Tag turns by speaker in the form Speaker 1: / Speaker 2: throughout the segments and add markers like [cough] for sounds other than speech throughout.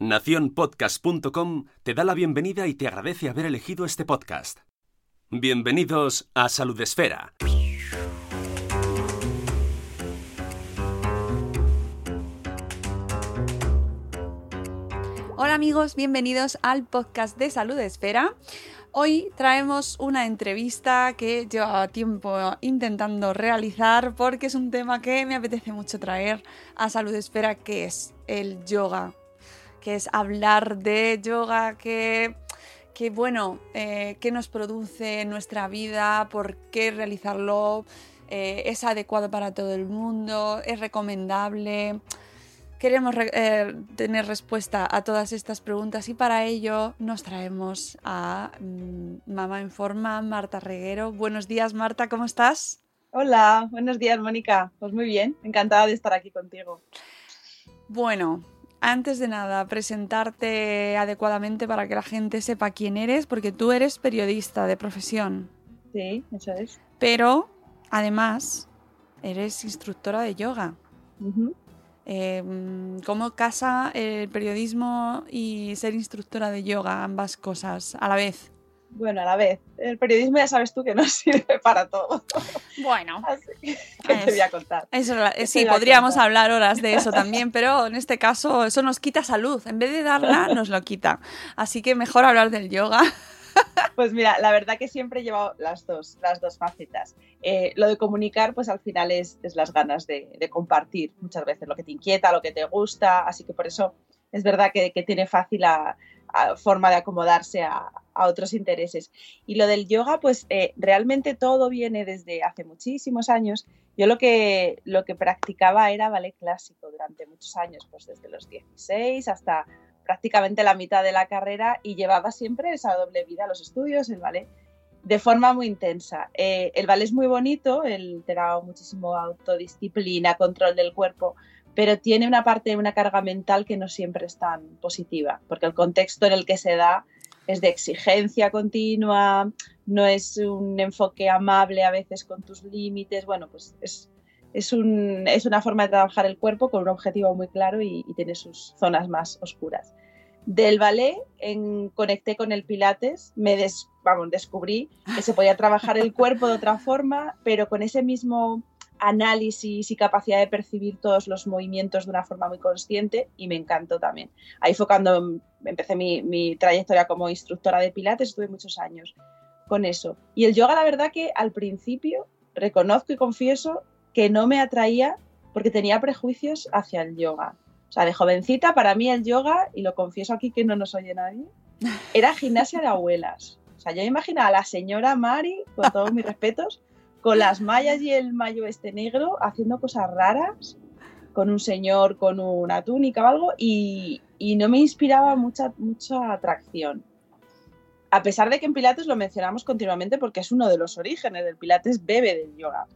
Speaker 1: Naciónpodcast.com te da la bienvenida y te agradece haber elegido este podcast. Bienvenidos a Salud Esfera.
Speaker 2: Hola amigos, bienvenidos al podcast de Salud Esfera. Hoy traemos una entrevista que llevaba tiempo intentando realizar porque es un tema que me apetece mucho traer a Salud Esfera, que es el yoga, que es hablar de yoga, que, que bueno, eh, qué nos produce en nuestra vida, por qué realizarlo, eh, es adecuado para todo el mundo, es recomendable. Queremos eh, tener respuesta a todas estas preguntas y para ello nos traemos a mm, Mamá en Forma, Marta Reguero. Buenos días, Marta, ¿cómo estás?
Speaker 3: Hola, buenos días, Mónica. Pues muy bien, encantada de estar aquí contigo.
Speaker 2: Bueno, antes de nada, presentarte adecuadamente para que la gente sepa quién eres, porque tú eres periodista de profesión.
Speaker 3: Sí, eso es.
Speaker 2: Pero, además, eres instructora de yoga. Uh eh, ¿Cómo casa el periodismo y ser instructora de yoga, ambas cosas a la vez?
Speaker 3: Bueno, a la vez. El periodismo ya sabes tú que no [laughs] sirve para todo.
Speaker 2: Bueno,
Speaker 3: Así que te voy a contar.
Speaker 2: Eso, sí, podríamos hablar horas de eso [laughs] también, pero en este caso eso nos quita salud. En vez de darla, nos lo quita. Así que mejor hablar del yoga. [laughs]
Speaker 3: Pues mira, la verdad que siempre he llevado las dos, las dos facetas. Eh, lo de comunicar, pues al final es, es las ganas de, de, compartir muchas veces lo que te inquieta, lo que te gusta, así que por eso es verdad que, que tiene fácil la forma de acomodarse a, otros intereses. Y lo del yoga, pues eh, realmente todo viene desde hace muchísimos años. Yo lo que, lo que practicaba era ballet clásico durante muchos años, pues desde los 16 hasta prácticamente la mitad de la carrera y llevaba siempre esa doble vida, los estudios, el ballet, de forma muy intensa. Eh, el ballet es muy bonito, el, te da muchísimo autodisciplina, control del cuerpo, pero tiene una parte, una carga mental que no siempre es tan positiva, porque el contexto en el que se da es de exigencia continua, no es un enfoque amable a veces con tus límites, bueno, pues es, es, un, es, una forma de trabajar el cuerpo con un objetivo muy claro y, tiene sus zonas más oscuras. Del ballet en, conecté con el pilates, me des, vamos, descubrí que se podía trabajar el cuerpo de otra forma, pero con ese mismo análisis y capacidad de percibir todos los movimientos de una forma muy consciente y me encantó también. Ahí fue cuando empecé mi, mi trayectoria como instructora de pilates, estuve muchos años con eso. Y el yoga, la verdad que al principio, reconozco y confieso que no me atraía porque tenía prejuicios hacia el yoga. O sea, de jovencita, para mí el yoga, y lo confieso aquí que no nos oye nadie, era gimnasia de abuelas. O sea, yo imaginaba a la señora Mari, con todos mis respetos, con las mallas y el mayo este negro, haciendo cosas raras, con un señor con una túnica o algo, y, y no me inspiraba mucha, mucha atracción. A pesar de que en Pilates lo mencionamos continuamente porque es uno de los orígenes del Pilates, bebe del yoga.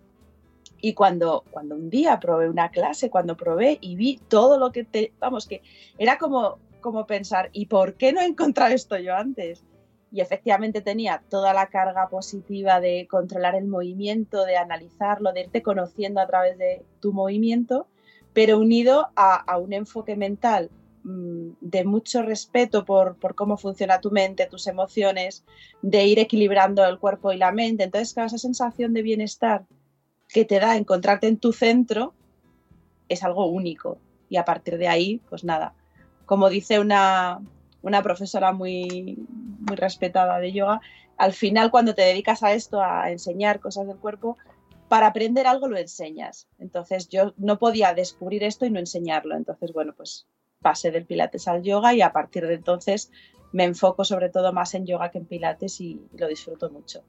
Speaker 3: Y cuando, cuando un día probé una clase, cuando probé y vi todo lo que te, vamos, que era como, como pensar, ¿y por qué no he encontrado esto yo antes? Y efectivamente tenía toda la carga positiva de controlar el movimiento, de analizarlo, de irte conociendo a través de tu movimiento, pero unido a, un enfoque mental mmm, de mucho respeto por, por, cómo funciona tu mente, tus emociones, de ir equilibrando el cuerpo y la mente. Entonces, claro, esa sensación de bienestar que te da encontrarte en tu centro es algo único. Y a partir de ahí, pues nada, como dice una, una profesora muy, muy respetada de yoga, al final cuando te dedicas a esto, a enseñar cosas del cuerpo, para aprender algo lo enseñas. Entonces yo no podía descubrir esto y no enseñarlo. Entonces, bueno, pues pasé del pilates al yoga y a partir de entonces me enfoco sobre todo más en yoga que en pilates y lo disfruto mucho.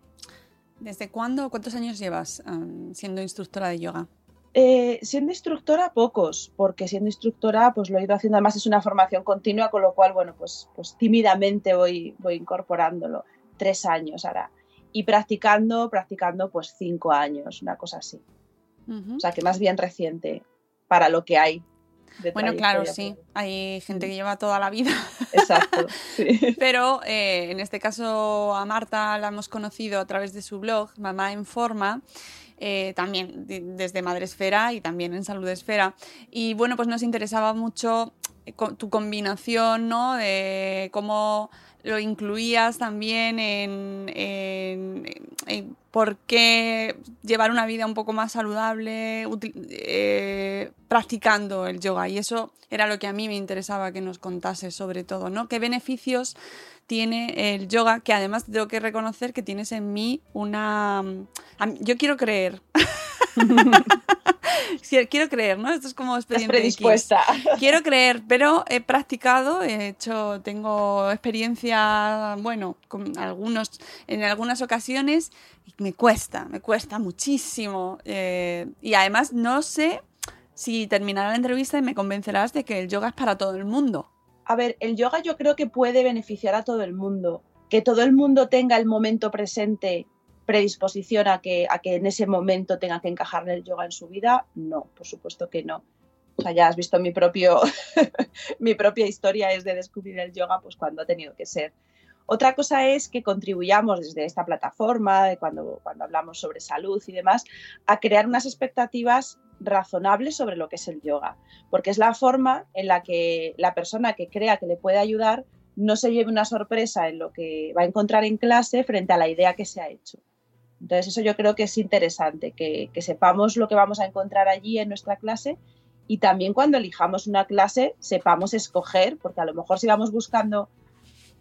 Speaker 2: ¿Desde cuándo, cuántos años llevas um, siendo instructora de yoga?
Speaker 3: Eh, siendo instructora, pocos, porque siendo instructora, pues lo he ido haciendo, además es una formación continua, con lo cual, bueno, pues, pues tímidamente voy, voy incorporándolo. Tres años ahora. Y practicando, practicando, pues cinco años, una cosa así. O sea, que más bien reciente para lo que hay.
Speaker 2: bueno, claro, sí. Hay gente que lleva toda la vida.
Speaker 3: Exacto. [laughs]
Speaker 2: Pero eh, en este caso a Marta la hemos conocido a través de su blog, Mamá en Forma. Eh, también desde Madresfera y también en Salud Esfera. Y bueno, pues nos interesaba mucho eh, tu combinación, ¿no? De cómo lo incluías también en, por qué llevar una vida un poco más saludable eh, practicando el yoga. Y eso era lo que a mí me interesaba que nos contase sobre todo, ¿no? ¿Qué beneficios tiene el yoga? Que además tengo que reconocer que tienes en mí una... Yo quiero creer. [laughs] quiero creer, ¿no? Esto es como expediente
Speaker 3: predispuesta.
Speaker 2: Quiero creer, pero he practicado, he hecho, tengo experiencia, bueno, con algunos, en algunas ocasiones y me cuesta, me cuesta muchísimo. Eh, y además no sé si terminará la entrevista y me convencerás de que el yoga es para todo el mundo.
Speaker 3: A ver, el yoga yo creo que puede beneficiar a todo el mundo. Que todo el mundo tenga el momento presente predisposición a que, a que en ese momento tenga que encajar el yoga en su vida? No, por supuesto que no. O sea, ya has visto mi, propio, [laughs] mi propia historia es de descubrir el yoga pues cuando ha tenido que ser. Otra cosa es que contribuyamos desde esta plataforma, cuando, cuando hablamos sobre salud y demás, a crear unas expectativas razonables sobre lo que es el yoga, porque es la forma en la que la persona que crea que le puede ayudar no se lleve una sorpresa en lo que va a encontrar en clase frente a la idea que se ha hecho. Entonces eso yo creo que es interesante, que, sepamos lo que vamos a encontrar allí en nuestra clase y también cuando elijamos una clase sepamos escoger, porque a lo mejor si vamos buscando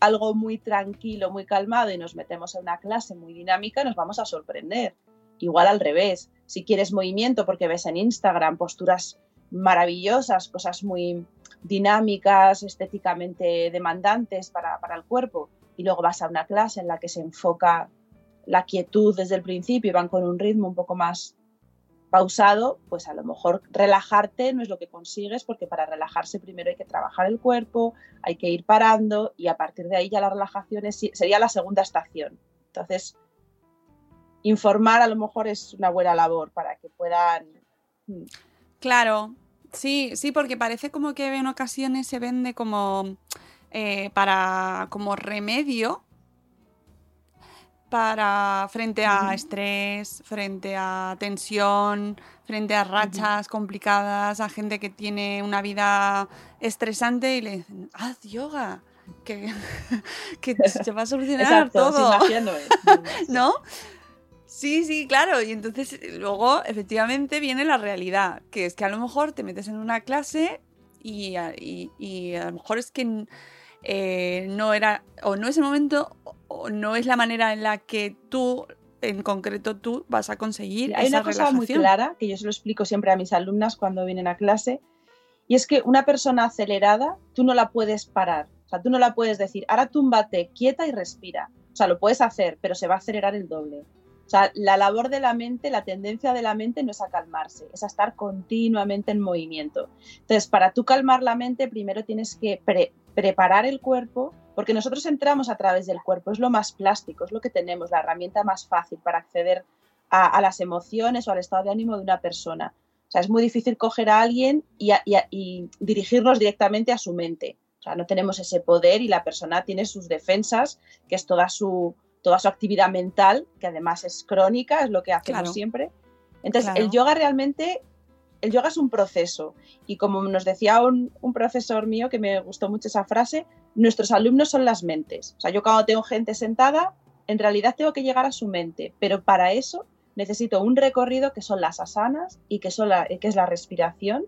Speaker 3: algo muy tranquilo, muy calmado y nos metemos en una clase muy dinámica, nos vamos a sorprender. Igual al revés, si quieres movimiento porque ves en Instagram posturas maravillosas, cosas muy dinámicas, estéticamente demandantes para, para el cuerpo, y luego vas a una clase en la que se enfoca la quietud desde el principio y van con un ritmo un poco más pausado, pues a lo mejor relajarte no es lo que consigues porque para relajarse primero hay que trabajar el cuerpo, hay que ir parando y a partir de ahí ya la relajación sería la segunda estación. Entonces, informar a lo mejor es una buena labor para que puedan...
Speaker 2: Mm. Claro, sí, sí, porque parece como que en ocasiones se vende como eh, para como remedio para frente a estrés, frente a tensión, frente a rachas complicadas, a gente que tiene una vida estresante y le dicen, haz yoga, que, [laughs] que se va a solucionar todo. [laughs] ¿No? Sí, sí, claro. Y entonces luego efectivamente viene la realidad, que es que a lo mejor te metes en una clase y, y, a lo mejor es que eh, no era, o no es el momento, o no es la manera en la que tú, en concreto tú, vas a conseguir.
Speaker 3: Hay una cosa muy clara que yo se lo explico siempre a mis alumnas cuando vienen a clase, y es que una persona acelerada, tú no la puedes parar. O sea, tú no la puedes decir, ahora túmbate, quieta y respira. O sea, lo puedes hacer, pero se va a acelerar el doble. O sea, la labor de la mente, la tendencia de la mente no es a calmarse, es a estar continuamente en movimiento. Entonces, para tú calmar la mente, primero tienes que preparar el cuerpo, porque nosotros entramos a través del cuerpo, es lo más plástico, es lo que tenemos, la herramienta más fácil para acceder a, las emociones o al estado de ánimo de una persona. O sea, es muy difícil coger a alguien y, y dirigirnos directamente a su mente. O sea, no tenemos ese poder y la persona tiene sus defensas, que es toda su, toda su actividad mental, que además es crónica, es lo que hacemos siempre. Entonces, el yoga realmente, el yoga es un proceso. Y como nos decía un, un, profesor mío, que me gustó mucho esa frase, nuestros alumnos son las mentes. O sea, yo cuando tengo gente sentada, en realidad tengo que llegar a su mente, pero para eso necesito un recorrido que son las asanas y que, son que es la respiración,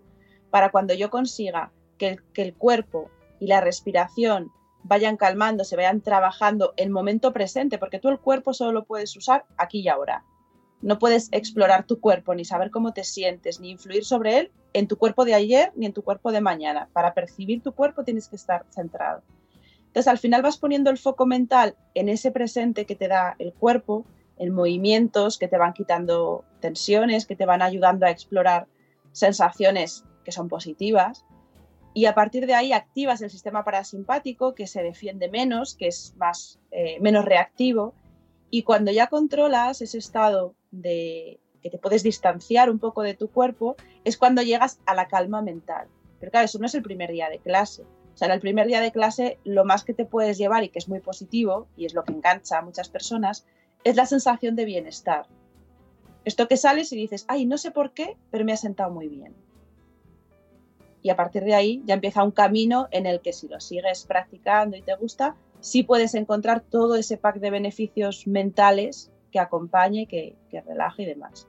Speaker 3: para cuando yo consiga que que el cuerpo y la respiración vayan calmando, se vayan trabajando el momento presente, porque tú el cuerpo solo lo puedes usar aquí y ahora. No puedes explorar tu cuerpo, ni saber cómo te sientes, ni influir sobre él en tu cuerpo de ayer ni en tu cuerpo de mañana. Para percibir tu cuerpo tienes que estar centrado. Entonces al final vas poniendo el foco mental en ese presente que te da el cuerpo, en movimientos que te van quitando tensiones, que te van ayudando a explorar sensaciones que son positivas. Y a partir de ahí activas el sistema parasimpático que se defiende menos, que es más, eh, menos reactivo. Y cuando ya controlas ese estado de que te puedes distanciar un poco de tu cuerpo, es cuando llegas a la calma mental. Pero claro, eso no es el primer día de clase. O sea, en el primer día de clase lo más que te puedes llevar y que es muy positivo, y es lo que engancha a muchas personas, es la sensación de bienestar. Esto que sales y dices, ay, no sé por qué, pero me ha sentado muy bien. Y a partir de ahí ya empieza un camino en el que si lo sigues practicando y te gusta, sí puedes encontrar todo ese pack de beneficios mentales que acompañe, que, que relaje y demás.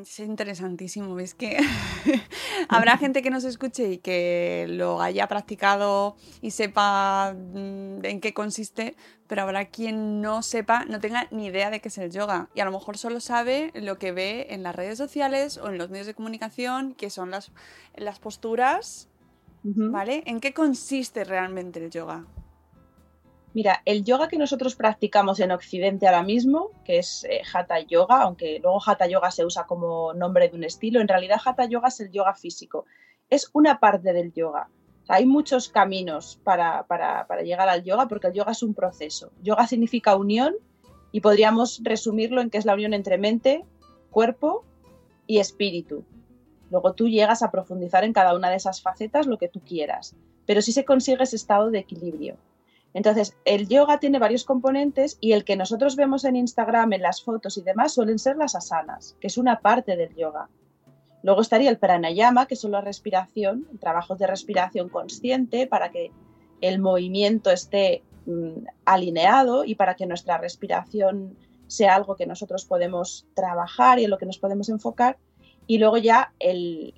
Speaker 2: Es interesantísimo. Es que [laughs] habrá gente que nos escuche y que lo haya practicado y sepa mm, en qué consiste, pero habrá quien no sepa, no tenga ni idea de qué es el yoga. Y a lo mejor solo sabe lo que ve en las redes sociales o en los medios de comunicación, que son las, las posturas. ¿Vale? ¿En qué consiste realmente el yoga?
Speaker 3: Mira, el yoga que nosotros practicamos en Occidente ahora mismo, que es eh, Hatha Yoga, aunque luego Hatha Yoga se usa como nombre de un estilo, en realidad Hatha Yoga es el yoga físico. Es una parte del yoga. hay muchos caminos para, para, llegar al yoga porque el yoga es un proceso. Yoga significa unión y podríamos resumirlo en que es la unión entre mente, cuerpo y espíritu. Luego tú llegas a profundizar en cada una de esas facetas lo que tú quieras, pero sí se consigue ese estado de equilibrio. Entonces, el yoga tiene varios componentes y el que nosotros vemos en Instagram, en las fotos y demás, suelen ser las asanas, que es una parte del yoga. Luego estaría el pranayama, que son la respiración, trabajos de respiración consciente para que el movimiento esté mm, alineado y para que nuestra respiración sea algo que nosotros podemos trabajar y en lo que nos podemos enfocar. Y luego ya el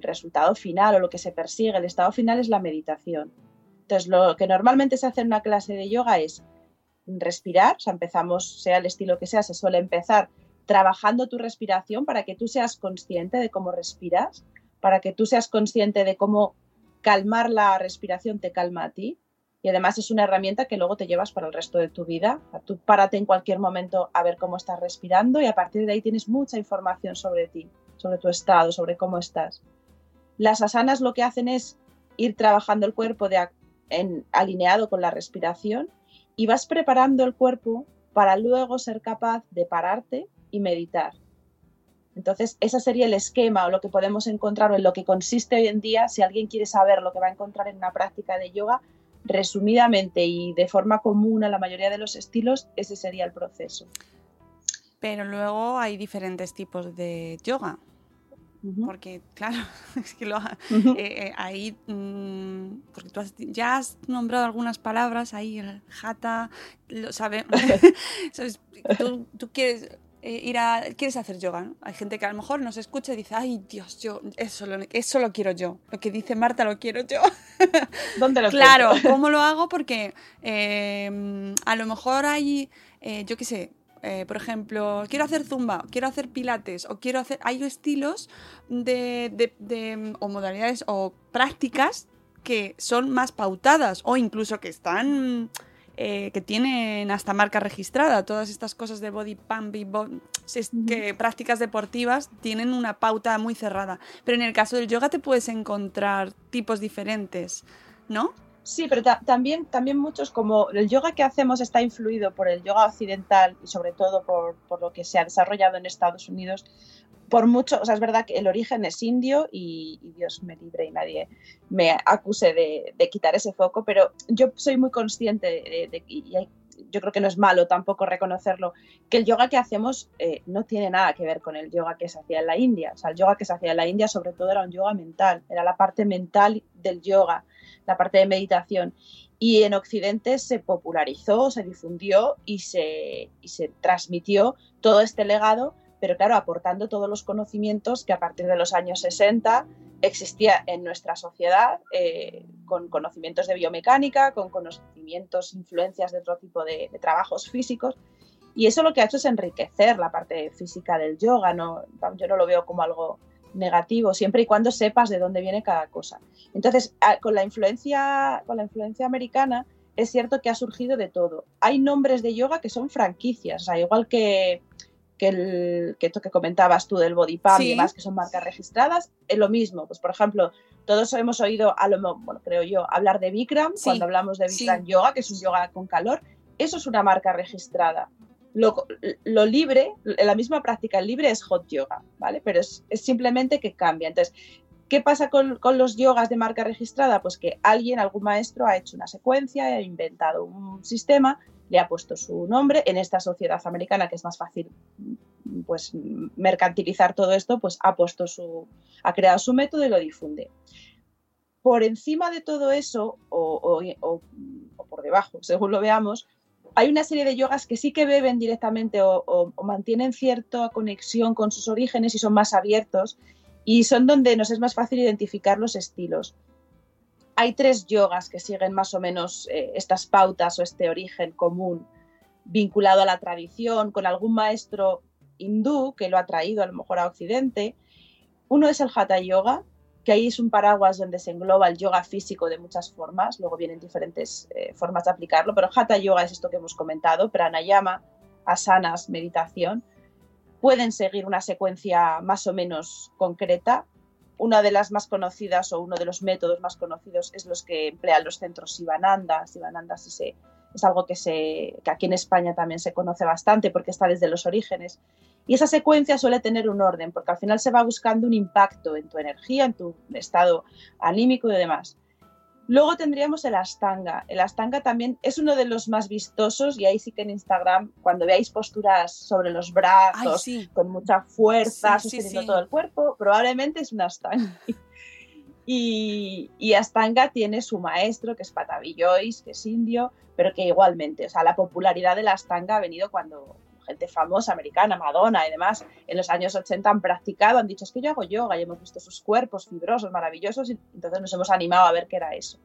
Speaker 3: resultado final o lo que se persigue, el estado final es la meditación entonces, lo que normalmente se hace en una clase de yoga es respirar, o sea, empezamos, sea el estilo que sea, se suele empezar trabajando tu respiración para que tú seas consciente de cómo respiras, para que tú seas consciente de cómo calmar la respiración te calma a ti. Y además es una herramienta que luego te llevas para el resto de tu vida. Tú párate en cualquier momento a ver cómo estás respirando y a partir de ahí tienes mucha información sobre ti, sobre tu estado, sobre cómo estás. Las asanas lo que hacen es ir trabajando el cuerpo de, alineado con la respiración y vas preparando el cuerpo para luego ser capaz de pararte y meditar. Entonces, ese sería el esquema o lo que podemos encontrar o en lo que consiste hoy en día, si alguien quiere saber lo que va a encontrar en una práctica de yoga, resumidamente y de forma común a la mayoría de los estilos, ese sería el proceso.
Speaker 2: Pero luego hay diferentes tipos de yoga. Porque, claro, [laughs] es que lo, eh, ahí, mm, porque tú ya has nombrado algunas palabras, ahí el jata, lo sabe, [laughs] [laughs] tú, tú, quieres eh, ir a, quieres hacer yoga, ¿no? Hay gente que a lo mejor nos escucha y dice, ay Dios, yo, eso lo, eso lo quiero yo, lo que dice Marta lo quiero yo.
Speaker 3: ¿Dónde lo
Speaker 2: Claro, ¿cómo lo hago? Porque a lo mejor hay, yo qué sé, eh, por ejemplo, quiero hacer zumba, quiero hacer pilates o quiero hacer... Hay estilos de, o modalidades o prácticas que son más pautadas o incluso que están... Eh, que tienen hasta marca registrada, todas estas cosas de body pump y que prácticas deportivas tienen una pauta muy cerrada. Pero en el caso del yoga te puedes encontrar tipos diferentes, ¿no?
Speaker 3: Sí, pero también, también muchos, como el yoga que hacemos está influido por el yoga occidental y sobre todo por, por lo que se ha desarrollado en Estados Unidos, por mucho, o sea, es verdad que el origen es indio y, Dios me libre y nadie me acuse de, de, quitar ese foco, pero yo soy muy consciente de, y yo creo que no es malo tampoco reconocerlo, que el yoga que hacemos eh, no tiene nada que ver con el yoga que se hacía en la India. O sea, el yoga que se hacía en la India sobre todo era un yoga mental, era la parte mental del yoga la parte de meditación. Y en Occidente se popularizó, se difundió y se, se transmitió todo este legado, pero claro, aportando todos los conocimientos que a partir de los años 60 existía en nuestra sociedad, eh, con conocimientos de biomecánica, con conocimientos, influencias de otro tipo de, de, trabajos físicos. Y eso lo que ha hecho es enriquecer la parte física del yoga. ¿no? Yo no lo veo como algo negativo, siempre y cuando sepas de dónde viene cada cosa. Entonces, con la influencia, con la influencia americana, es cierto que ha surgido de todo. Hay nombres de yoga que son franquicias, o sea, igual que, que, el, que esto que comentabas tú del body pump y demás, que son marcas registradas, es lo mismo. Pues, por ejemplo, todos hemos oído, a lo, bueno, creo yo, hablar de Bikram, cuando hablamos de Bikram Yoga, que es un yoga con calor, eso es una marca registrada. Lo, libre, la misma práctica libre es hot yoga, ¿vale? Pero es, simplemente que cambia. Entonces, ¿Qué pasa con, los yogas de marca registrada? Pues que alguien, algún maestro, ha hecho una secuencia, ha inventado un sistema, le ha puesto su nombre. En esta sociedad americana, que es más fácil pues, mercantilizar todo esto, pues ha puesto su, ha creado su método y lo difunde. Por encima de todo eso, o por debajo, según lo veamos, hay una serie de yogas que sí que beben directamente o, mantienen cierta conexión con sus orígenes y son más abiertos y son donde nos es más fácil identificar los estilos. Hay tres yogas que siguen más o menos eh, estas pautas o este origen común vinculado a la tradición, con algún maestro hindú que lo ha traído a lo mejor a Occidente. Uno es el Hatha Yoga, que ahí es un paraguas donde se engloba el yoga físico de muchas formas, luego vienen diferentes eh, formas de aplicarlo, pero Hatha Yoga es esto que hemos comentado, pranayama, asanas, meditación pueden seguir una secuencia más o menos concreta. Una de las más conocidas o uno de los métodos más conocidos es los que emplean los centros Sivananda. Sivananda es, es algo que, se, que aquí en España también se conoce bastante porque está desde los orígenes. Y esa secuencia suele tener un orden porque al final se va buscando un impacto en tu energía, en tu estado anímico y demás. Luego tendríamos el Astanga. El Astanga también es uno de los más vistosos y ahí sí que en Instagram, cuando veáis posturas sobre los brazos, con mucha fuerza, sosteniendo todo el cuerpo, probablemente es un Astanga. Y, Astanga tiene su maestro, que es Patavi Joyce, que es indio, pero que igualmente, o sea, la popularidad del Astanga ha venido cuando, gente famosa, americana, Madonna y demás, en los años 80 han practicado, han dicho, es que yo hago yoga y hemos visto sus cuerpos fibrosos, maravillosos, y entonces nos hemos animado a ver qué era eso.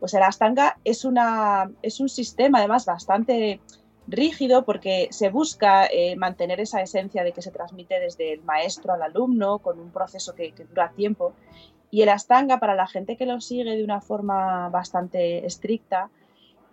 Speaker 3: Pues el Astanga es, una, es un sistema además bastante rígido porque se busca eh, mantener esa esencia de que se transmite desde el maestro al alumno con un proceso que dura tiempo. Y el Astanga, para la gente que lo sigue de una forma bastante estricta,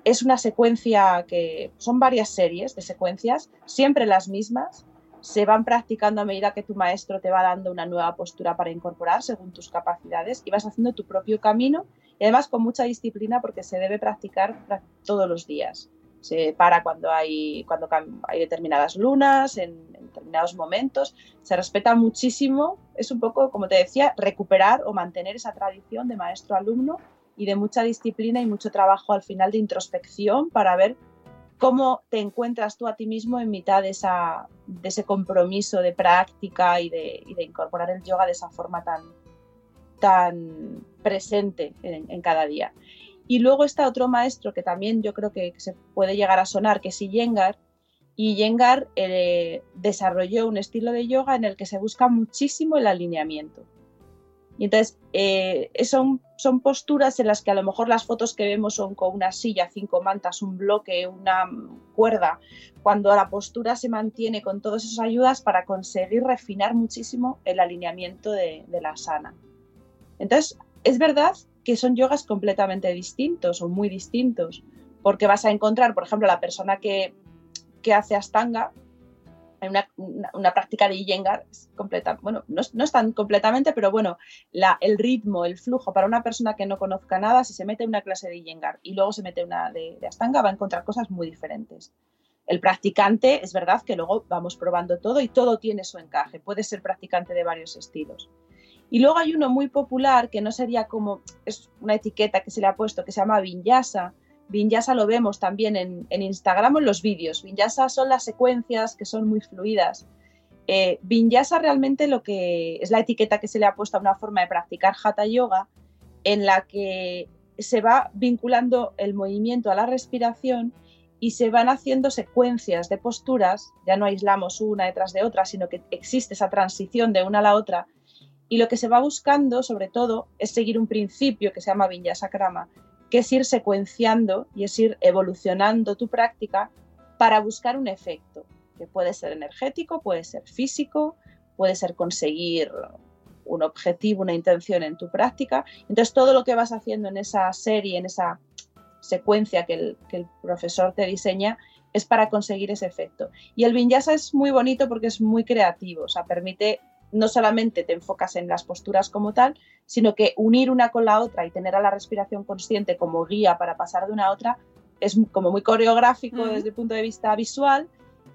Speaker 3: es una secuencia que son varias series de secuencias, siempre las mismas, se van practicando a medida que tu maestro te va dando una nueva postura para incorporar según tus capacidades y vas haciendo tu propio camino y además con mucha disciplina porque se debe practicar todos los días. Se para cuando hay, cuando hay determinadas lunas, en, determinados momentos, se respeta muchísimo, es un poco, como te decía, recuperar o mantener esa tradición de maestro-alumno y de mucha disciplina y mucho trabajo al final de introspección para ver cómo te encuentras tú a ti mismo en mitad de, esa, de ese compromiso de práctica y de, y de, incorporar el yoga de esa forma tan, tan presente en, en, cada día. Y luego está otro maestro que también yo creo que, se puede llegar a sonar, que es Iyengar. Y Iyengar eh, desarrolló un estilo de yoga en el que se busca muchísimo el alineamiento. Y entonces eh, son, son posturas en las que a lo mejor las fotos que vemos son con una silla, cinco mantas, un bloque, una cuerda, cuando la postura se mantiene con todas esas ayudas para conseguir refinar muchísimo el alineamiento de, de la sana. Entonces, es verdad que son yogas completamente distintos o muy distintos, porque vas a encontrar, por ejemplo, la persona que, que hace astanga, hay una, una, práctica de Iyengar completa, bueno, no, no es tan completamente, pero bueno, la, el ritmo, el flujo para una persona que no conozca nada, si se mete una clase de Iyengar y luego se mete una de, de Astanga, va a encontrar cosas muy diferentes. El practicante, es verdad que luego vamos probando todo y todo tiene su encaje, puede ser practicante de varios estilos. Y luego hay uno muy popular que no sería como, es una etiqueta que se le ha puesto, que se llama Vinyasa, Vinyasa lo vemos también en, en Instagram o en los vídeos. Vinyasa son las secuencias que son muy fluidas. Eh, Vinyasa realmente lo que es la etiqueta que se le ha puesto a una forma de practicar Hatha Yoga en la que se va vinculando el movimiento a la respiración y se van haciendo secuencias de posturas, ya no aislamos una detrás de otra, sino que existe esa transición de una a la otra y lo que se va buscando sobre todo es seguir un principio que se llama Vinyasa Krama, que es ir secuenciando y es ir evolucionando tu práctica para buscar un efecto, que puede ser energético, puede ser físico, puede ser conseguir un objetivo, una intención en tu práctica. Entonces todo lo que vas haciendo en esa serie, en esa secuencia que el, que el profesor te diseña es para conseguir ese efecto. Y el vinyasa es muy bonito porque es muy creativo, o sea, permite no solamente te enfocas en las posturas como tal, sino que unir una con la otra y tener a la respiración consciente como guía para pasar de una a otra es como muy coreográfico desde el punto de vista visual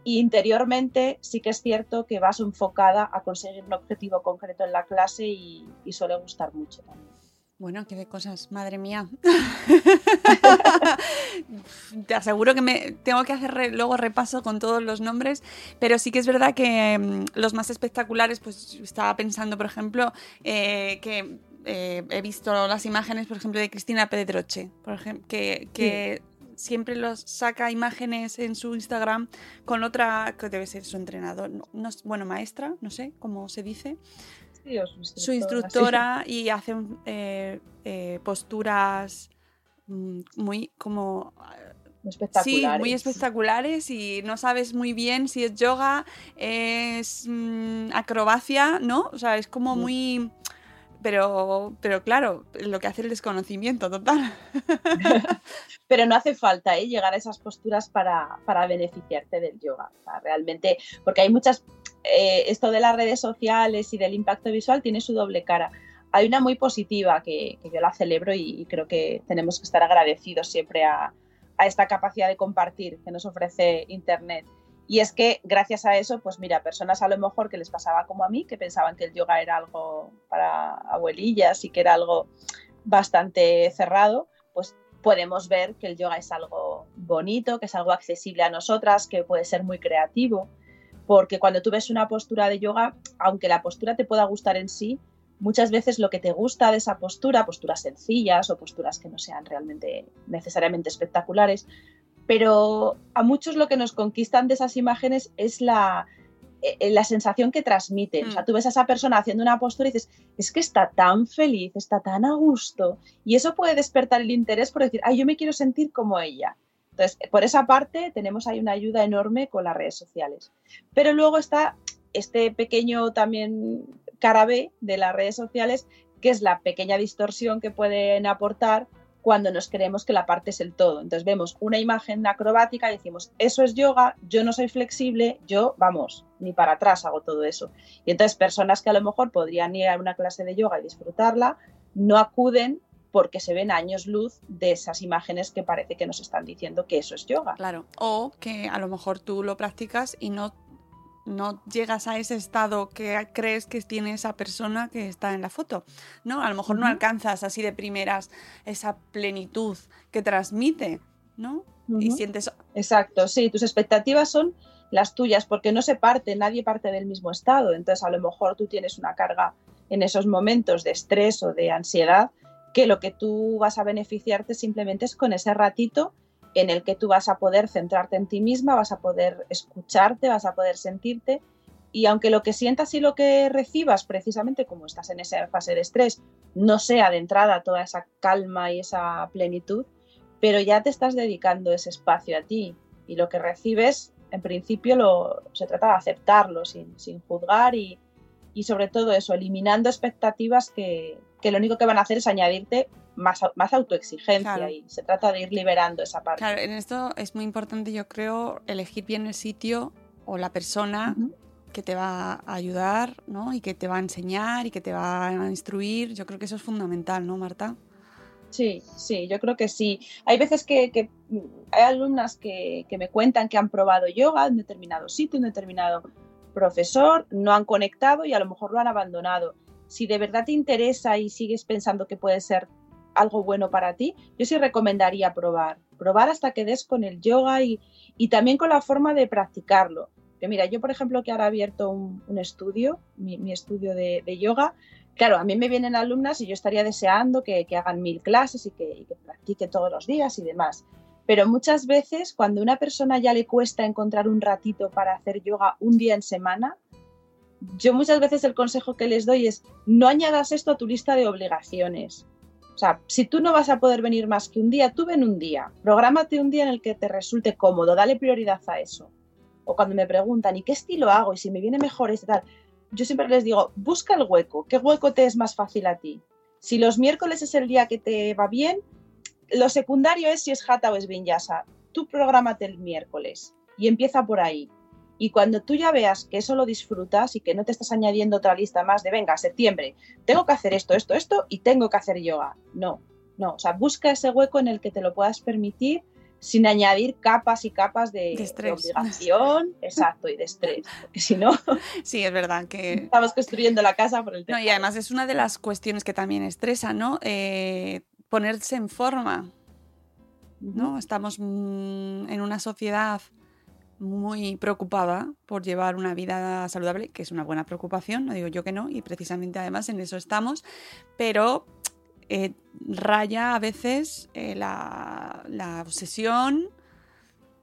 Speaker 3: y interiormente sí que es cierto que vas enfocada a conseguir un objetivo concreto en la clase y, y suele gustar mucho también.
Speaker 2: Bueno, qué de cosas, madre mía. [laughs] Te aseguro que me tengo que hacer luego repaso con todos los nombres, pero sí que es verdad que mm, los más espectaculares, pues estaba pensando, por ejemplo, eh, que eh, he visto las imágenes, por ejemplo, de Cristina Pedroche, por ejemplo, que, siempre los saca imágenes en su Instagram con otra, que debe ser su entrenador, bueno, maestra, no sé cómo se dice, su instructora, [laughs] y hacen eh, eh, posturas mm, muy como
Speaker 3: espectaculares.
Speaker 2: Sí, muy espectaculares y no sabes muy bien si es yoga, es mm, acrobacia, ¿no? O sea, es como muy... Pero, pero claro, lo que hace el desconocimiento total. [laughs]
Speaker 3: pero no hace falta ¿eh? llegar a esas posturas para, para beneficiarte del yoga. realmente, porque hay muchas eh, esto de las redes sociales y del impacto visual tiene su doble cara. Hay una muy positiva que, yo la celebro y, creo que tenemos que estar agradecidos siempre a, esta capacidad de compartir que nos ofrece Internet. Y es que gracias a eso, pues mira, personas a lo mejor que les pasaba como a mí, que pensaban que el yoga era algo para abuelillas y que era algo bastante cerrado, pues podemos ver que el yoga es algo bonito, que es algo accesible a nosotras, que puede ser muy creativo porque cuando tú ves una postura de yoga, aunque la postura te pueda gustar en sí, muchas veces lo que te gusta de esa postura, posturas sencillas o posturas que no sean realmente necesariamente espectaculares, pero a muchos lo que nos conquistan de esas imágenes es la, eh, la sensación que transmiten. O sea, mm. tú ves a esa persona haciendo una postura y dices, es que está tan feliz, está tan a gusto. Y eso puede despertar el interés por decir, ay, yo me quiero sentir como ella. Entonces, por esa parte tenemos ahí una ayuda enorme con las redes sociales. Pero luego está este pequeño también cara B de las redes sociales, que es la pequeña distorsión que pueden aportar cuando nos creemos que la parte es el todo. Entonces vemos una imagen acrobática y decimos, eso es yoga, yo no soy flexible, yo, vamos, ni para atrás hago todo eso. Y entonces personas que a lo mejor podrían ir a una clase de yoga y disfrutarla, no acuden porque se ven años luz de esas imágenes que parece que nos están diciendo que eso es yoga.
Speaker 2: Claro, o que a lo mejor tú lo practicas y no, no llegas a ese estado que crees que tiene esa persona que está en la foto, ¿no? A lo mejor no alcanzas así de primeras esa plenitud que transmite, ¿no? Y sientes...
Speaker 3: Exacto, sí, tus expectativas son las tuyas porque no se parte, nadie parte del mismo estado, entonces a lo mejor tú tienes una carga en esos momentos de estrés o de ansiedad que lo que tú vas a beneficiarte simplemente es con ese ratito en el que tú vas a poder centrarte en ti misma, vas a poder escucharte, vas a poder sentirte. Y aunque lo que sientas y lo que recibas, precisamente como estás en esa fase de estrés, no sea de entrada toda esa calma y esa plenitud, pero ya te estás dedicando ese espacio a ti y lo que recibes, en principio, lo, se trata de aceptarlo sin, sin juzgar y, y sobre todo eso, eliminando expectativas que, que lo único que van a hacer es añadirte más, más autoexigencia y se trata de ir liberando esa parte.
Speaker 2: Claro, en esto es muy importante, yo creo, elegir bien el sitio o la persona que te va a ayudar, ¿no? Y que te va a enseñar y que te va a instruir. Yo creo que eso es fundamental, ¿no, Marta?
Speaker 3: Sí, sí, yo creo que sí. Hay veces que, hay alumnas que, que, me cuentan que han probado yoga en determinado sitio, en determinado profesor, no han conectado y a lo mejor lo han abandonado si de verdad te interesa y sigues pensando que puede ser algo bueno para ti, yo sí recomendaría probar, probar hasta que des con el yoga y, también con la forma de practicarlo. Que mira, yo por ejemplo que ahora he abierto un, estudio, mi, estudio de, yoga, claro, a mí me vienen alumnas y yo estaría deseando que, hagan mil clases y que, y que practiquen todos los días y demás. Pero muchas veces cuando a una persona ya le cuesta encontrar un ratito para hacer yoga un día en semana, yo muchas veces el consejo que les doy es no añadas esto a tu lista de obligaciones. O sea, si tú no vas a poder venir más que un día, tú ven un día. Prográmate un día en el que te resulte cómodo, dale prioridad a eso. O cuando me preguntan, ¿y qué estilo hago? Y si me viene mejor este tal. Yo siempre les digo, busca el hueco. ¿Qué hueco te es más fácil a ti? Si los miércoles es el día que te va bien, lo secundario es si es Hatha o es Vinyasa. Tú prográmate el miércoles y empieza por ahí. Y cuando tú ya veas que eso lo disfrutas y que no te estás añadiendo otra lista más de, venga, septiembre, tengo que hacer esto, esto, esto y tengo que hacer yoga. No, no. O sea, busca ese hueco en el que te lo puedas permitir sin añadir capas y capas de, obligación, [laughs] exacto, y de estrés, porque si no... [laughs]
Speaker 2: Sí, es verdad que...
Speaker 3: Estamos construyendo la casa por el
Speaker 2: tema. No, y además es una de las cuestiones que también estresa, ¿no? Eh, ponerse en forma, ¿no? Estamos mm, en una sociedad muy preocupada por llevar una vida saludable, que es una buena preocupación, no digo yo que no, y precisamente además en eso estamos, pero eh, raya a veces eh, la, obsesión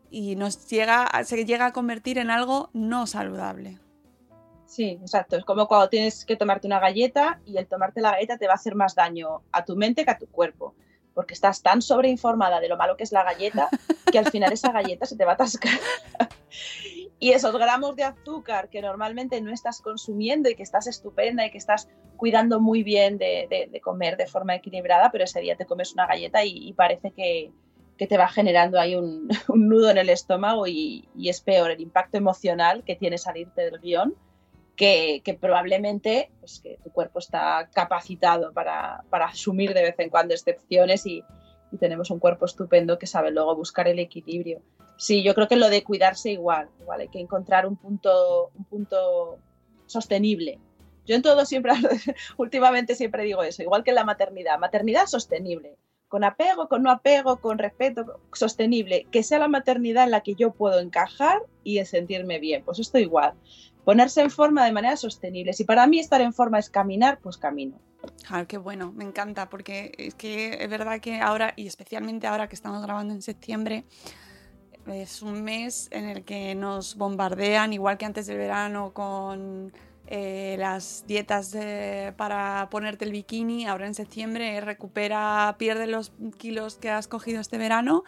Speaker 2: y nos llega, se llega a convertir en algo no saludable.
Speaker 3: Sí, exacto. Es como cuando tienes que tomarte una galleta y el tomarte la galleta te va a hacer más daño a tu mente que a tu cuerpo. Porque estás tan sobreinformada de lo malo que es la galleta que al final esa galleta se te va a atascar. [laughs] y esos gramos de azúcar que normalmente no estás consumiendo y que estás estupenda y que estás cuidando muy bien de, comer de forma equilibrada, pero ese día te comes una galleta y, parece que, te va generando ahí un, [laughs] nudo en el estómago y, es peor el impacto emocional que tiene salirte del guion que, probablemente pues, que tu cuerpo está capacitado para, asumir de vez en cuando excepciones y, y tenemos un cuerpo estupendo que sabe luego buscar el equilibrio. Sí, yo creo que lo de cuidarse igual, igual hay que encontrar un punto, un punto sostenible. Yo en todo siempre, [laughs] últimamente siempre digo eso, igual que en la maternidad, maternidad sostenible, con apego, con no apego, con respeto, sostenible, que sea la maternidad en la que yo puedo encajar y sentirme bien, pues esto igual. Ponerse en forma de manera sostenible. Si para mí estar en forma es caminar, pues camino.
Speaker 2: Ah, qué bueno, me encanta, porque es que es verdad que ahora, y especialmente ahora que estamos grabando en septiembre, es un mes en el que nos bombardean, igual que antes del verano, con eh, las dietas para ponerte el bikini. Ahora en septiembre recupera, pierde los kilos que has cogido este verano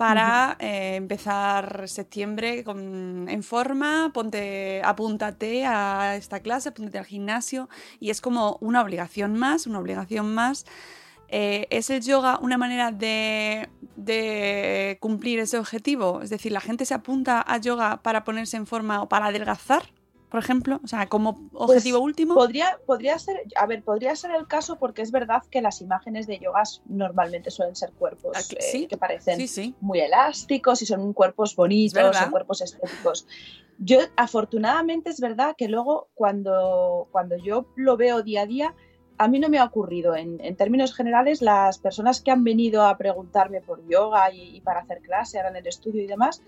Speaker 2: para eh, empezar septiembre en forma, ponte, apúntate a esta clase, apúntate al gimnasio y es como una obligación más, una obligación más eh, ¿Es el yoga una manera de, cumplir ese objetivo? Es decir, ¿la gente se apunta a yoga para ponerse en forma o para adelgazar? Por ejemplo? O sea, como objetivo
Speaker 3: pues
Speaker 2: último.
Speaker 3: Podría, podría ser, a ver, podría ser el caso porque es verdad que las imágenes de yogas normalmente suelen ser cuerpos ah, eh, que parecen muy elásticos y son cuerpos bonitos, son cuerpos estéticos. Yo, afortunadamente, es verdad que luego cuando, cuando yo lo veo día a día, a mí no me ha ocurrido. En, términos generales, las personas que han venido a preguntarme por yoga y, para hacer clase, ahora en el estudio y demás,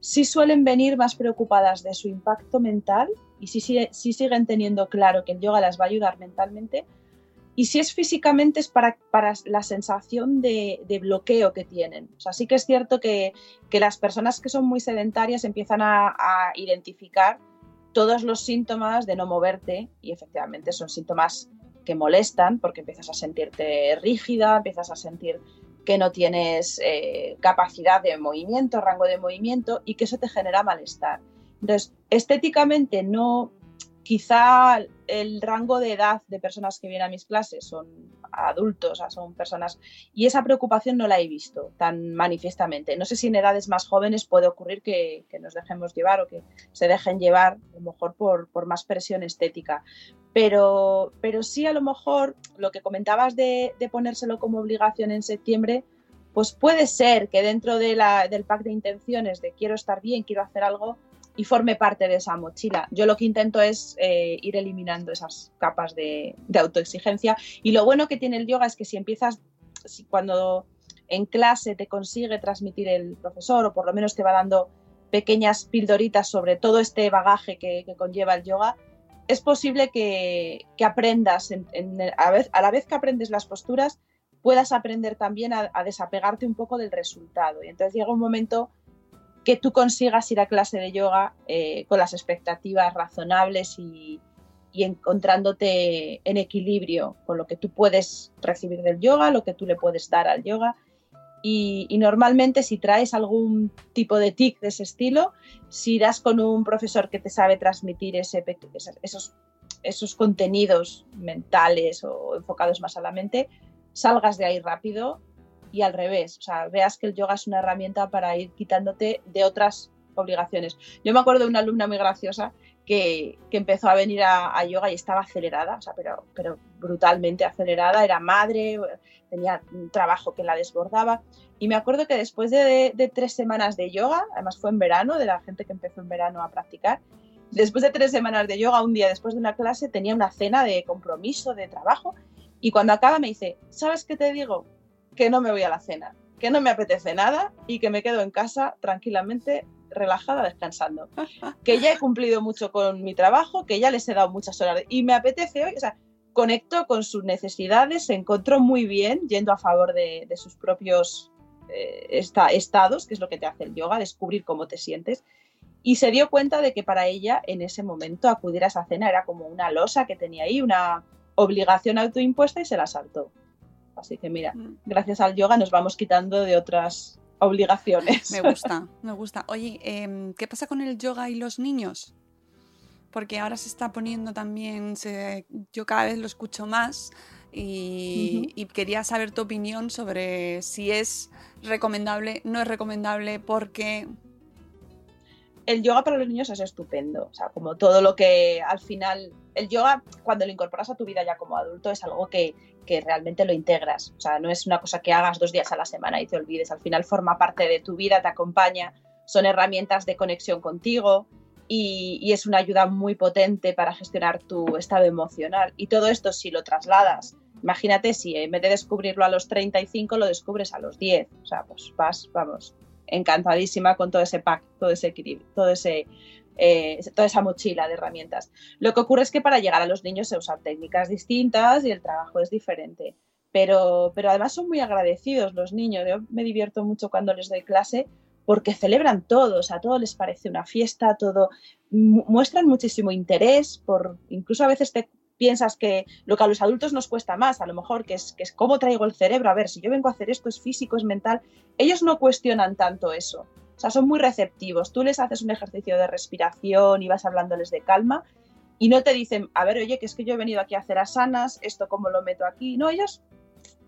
Speaker 3: sí suelen venir más preocupadas de su impacto mental y sí, sí, siguen teniendo claro que el yoga las va a ayudar mentalmente. Y si es físicamente es para, para la sensación de, bloqueo que tienen. O sea, sí que es cierto que, las personas que son muy sedentarias empiezan a, a identificar todos los síntomas de no moverte y efectivamente son síntomas que molestan porque empiezas a sentirte rígida, empiezas a sentir que no tienes eh, capacidad de movimiento, rango de movimiento y que eso te genera malestar. Entonces, estéticamente no, quizá el rango de edad de personas que vienen a mis clases son adultos, son personas, y esa preocupación no la he visto tan manifiestamente. No sé si en edades más jóvenes puede ocurrir que, nos dejemos llevar o que se dejen llevar, a lo mejor por, más presión estética. Pero, pero sí, a lo mejor lo que comentabas de, ponérselo como obligación en septiembre, pues puede ser que dentro de del pack de intenciones de quiero estar bien, quiero hacer algo, y forme parte de esa mochila. Yo lo que intento es eh, ir eliminando esas capas de, autoexigencia y lo bueno que tiene el yoga es que si empiezas, si cuando en clase te consigue transmitir el profesor o por lo menos te va dando pequeñas pildoritas sobre todo este bagaje que, conlleva el yoga, es posible que, aprendas, a, la vez que aprendes las posturas, puedas aprender también a, a, desapegarte un poco del resultado. Y entonces llega un momento que tú consigas ir a clase de yoga eh, con las expectativas razonables y, encontrándote en equilibrio con lo que tú puedes recibir del yoga, lo que tú le puedes dar al yoga. Y, normalmente si traes algún tipo de tic de ese estilo, si irás con un profesor que te sabe transmitir ese, esos, esos contenidos mentales o enfocados más a la mente, salgas de ahí rápido y al revés, o sea, veas que el yoga es una herramienta para ir quitándote de otras obligaciones. Yo me acuerdo de una alumna muy graciosa que, empezó a venir a, yoga y estaba acelerada, o sea, pero, pero brutalmente acelerada, era madre, tenía un trabajo que la desbordaba. Y me acuerdo que después de, de, tres semanas de yoga, además fue en verano, de la gente que empezó en verano a practicar, después de tres semanas de yoga, un día después de una clase, tenía una cena de compromiso, de trabajo, y cuando acaba me dice, ¿sabes qué te digo? Que no me voy a la cena, que no me apetece nada y que me quedo en casa tranquilamente relajada descansando. [laughs] Que ya he cumplido mucho con mi trabajo, que ya les he dado muchas horas y me apetece hoy, o sea, conectó con sus necesidades, se encontró muy bien yendo a favor de, sus propios eh, estados, que es lo que te hace el yoga, descubrir cómo te sientes. Y se dio cuenta de que para ella en ese momento acudir a esa cena era como una losa que tenía ahí, una obligación autoimpuesta y se la saltó. Así que mira, mm. gracias al yoga nos vamos quitando de otras obligaciones.
Speaker 2: Me gusta, [laughs] me gusta. Oye, em, ¿qué pasa con el yoga y los niños? Porque ahora se está poniendo también, yo cada vez lo escucho más y, y, quería saber tu opinión sobre si es recomendable, no es recomendable, porque...
Speaker 3: El yoga para los niños es estupendo, o sea, como todo lo que al final, el yoga cuando lo incorporas a tu vida ya como adulto es algo que, que realmente lo integras. O sea, no es una cosa que hagas dos días a la semana y te olvides. Al final forma parte de tu vida, te acompaña, son herramientas de conexión contigo y, es una ayuda muy potente para gestionar tu estado emocional. Y todo esto si lo trasladas, imagínate si en vez de descubrirlo a los 35 lo descubres a los 10. O sea, pues vas, vamos, encantadísima con todo ese pack, todo ese equilibrio, todo ese eh, toda esa mochila de herramientas. Lo que ocurre es que para llegar a los niños se usan técnicas distintas y el trabajo es diferente. Pero, pero además son muy agradecidos los niños. Yo me divierto mucho cuando les doy clase porque celebran todo, o sea, todo les parece una fiesta, todo muestran muchísimo interés por incluso a veces te piensas que lo que a los adultos nos cuesta más, a lo mejor que es que es cómo traigo el cerebro, a ver, si yo vengo a hacer esto es físico, es mental, ellos no cuestionan tanto eso. O sea, son muy receptivos. Tú les haces un ejercicio de respiración y vas hablándoles de calma y no te dicen, a ver, oye, que es que yo he venido aquí a hacer asanas, esto cómo lo meto aquí. No, ellos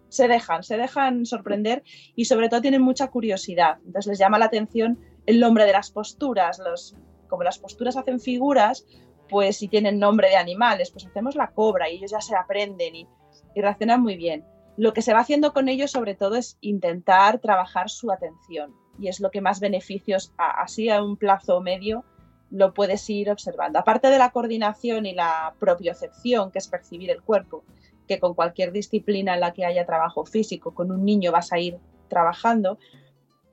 Speaker 3: se dejan, se dejan sorprender y sobre todo tienen mucha curiosidad. Entonces les llama la atención el nombre de las posturas. Los, como las posturas hacen figuras, pues si tienen nombre de animales, pues hacemos la cobra y ellos ya se aprenden y, y reaccionan muy bien. Lo que se va haciendo con ellos sobre todo es intentar trabajar su atención y es lo que más beneficios, así a un plazo medio, lo puedes ir observando. Aparte de la coordinación y la propiocepción, que es percibir el cuerpo, que con cualquier disciplina en la que haya trabajo físico, con un niño vas a ir trabajando,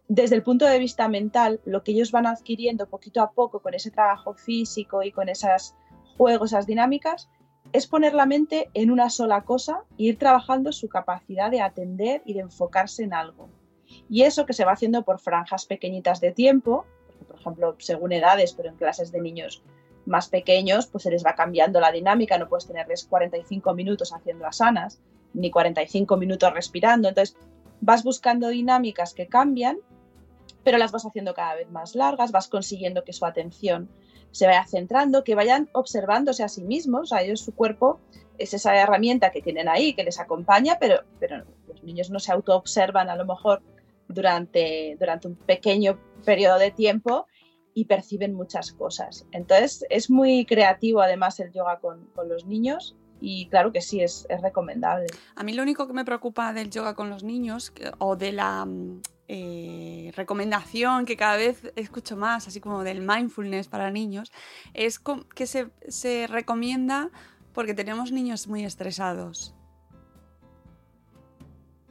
Speaker 3: desde el punto de vista mental, lo que ellos van adquiriendo poquito a poco con ese trabajo físico y con esos juegos, esas dinámicas, es poner la mente en una sola cosa e ir trabajando su capacidad de atender y de enfocarse en algo. Y eso que se va haciendo por franjas pequeñitas de tiempo, por ejemplo, según edades, pero en clases de niños más pequeños, pues se les va cambiando la dinámica, no puedes tenerles 45 minutos haciendo asanas, ni 45 minutos respirando, entonces vas buscando dinámicas que cambian, pero las vas haciendo cada vez más largas, vas consiguiendo que su atención se vaya centrando, que vayan observándose a sí mismos, a ellos su cuerpo es esa herramienta que tienen ahí, que les acompaña, pero, pero los niños no se autoobservan a lo mejor durante, durante un pequeño periodo de tiempo y perciben muchas cosas. Entonces es muy creativo además el yoga con, los niños y claro que sí, es, recomendable.
Speaker 2: A mí lo único que me preocupa del yoga con los niños o de la mm, eh, recomendación que cada vez escucho más, así como del mindfulness para niños, es que se, se recomienda porque tenemos niños muy estresados.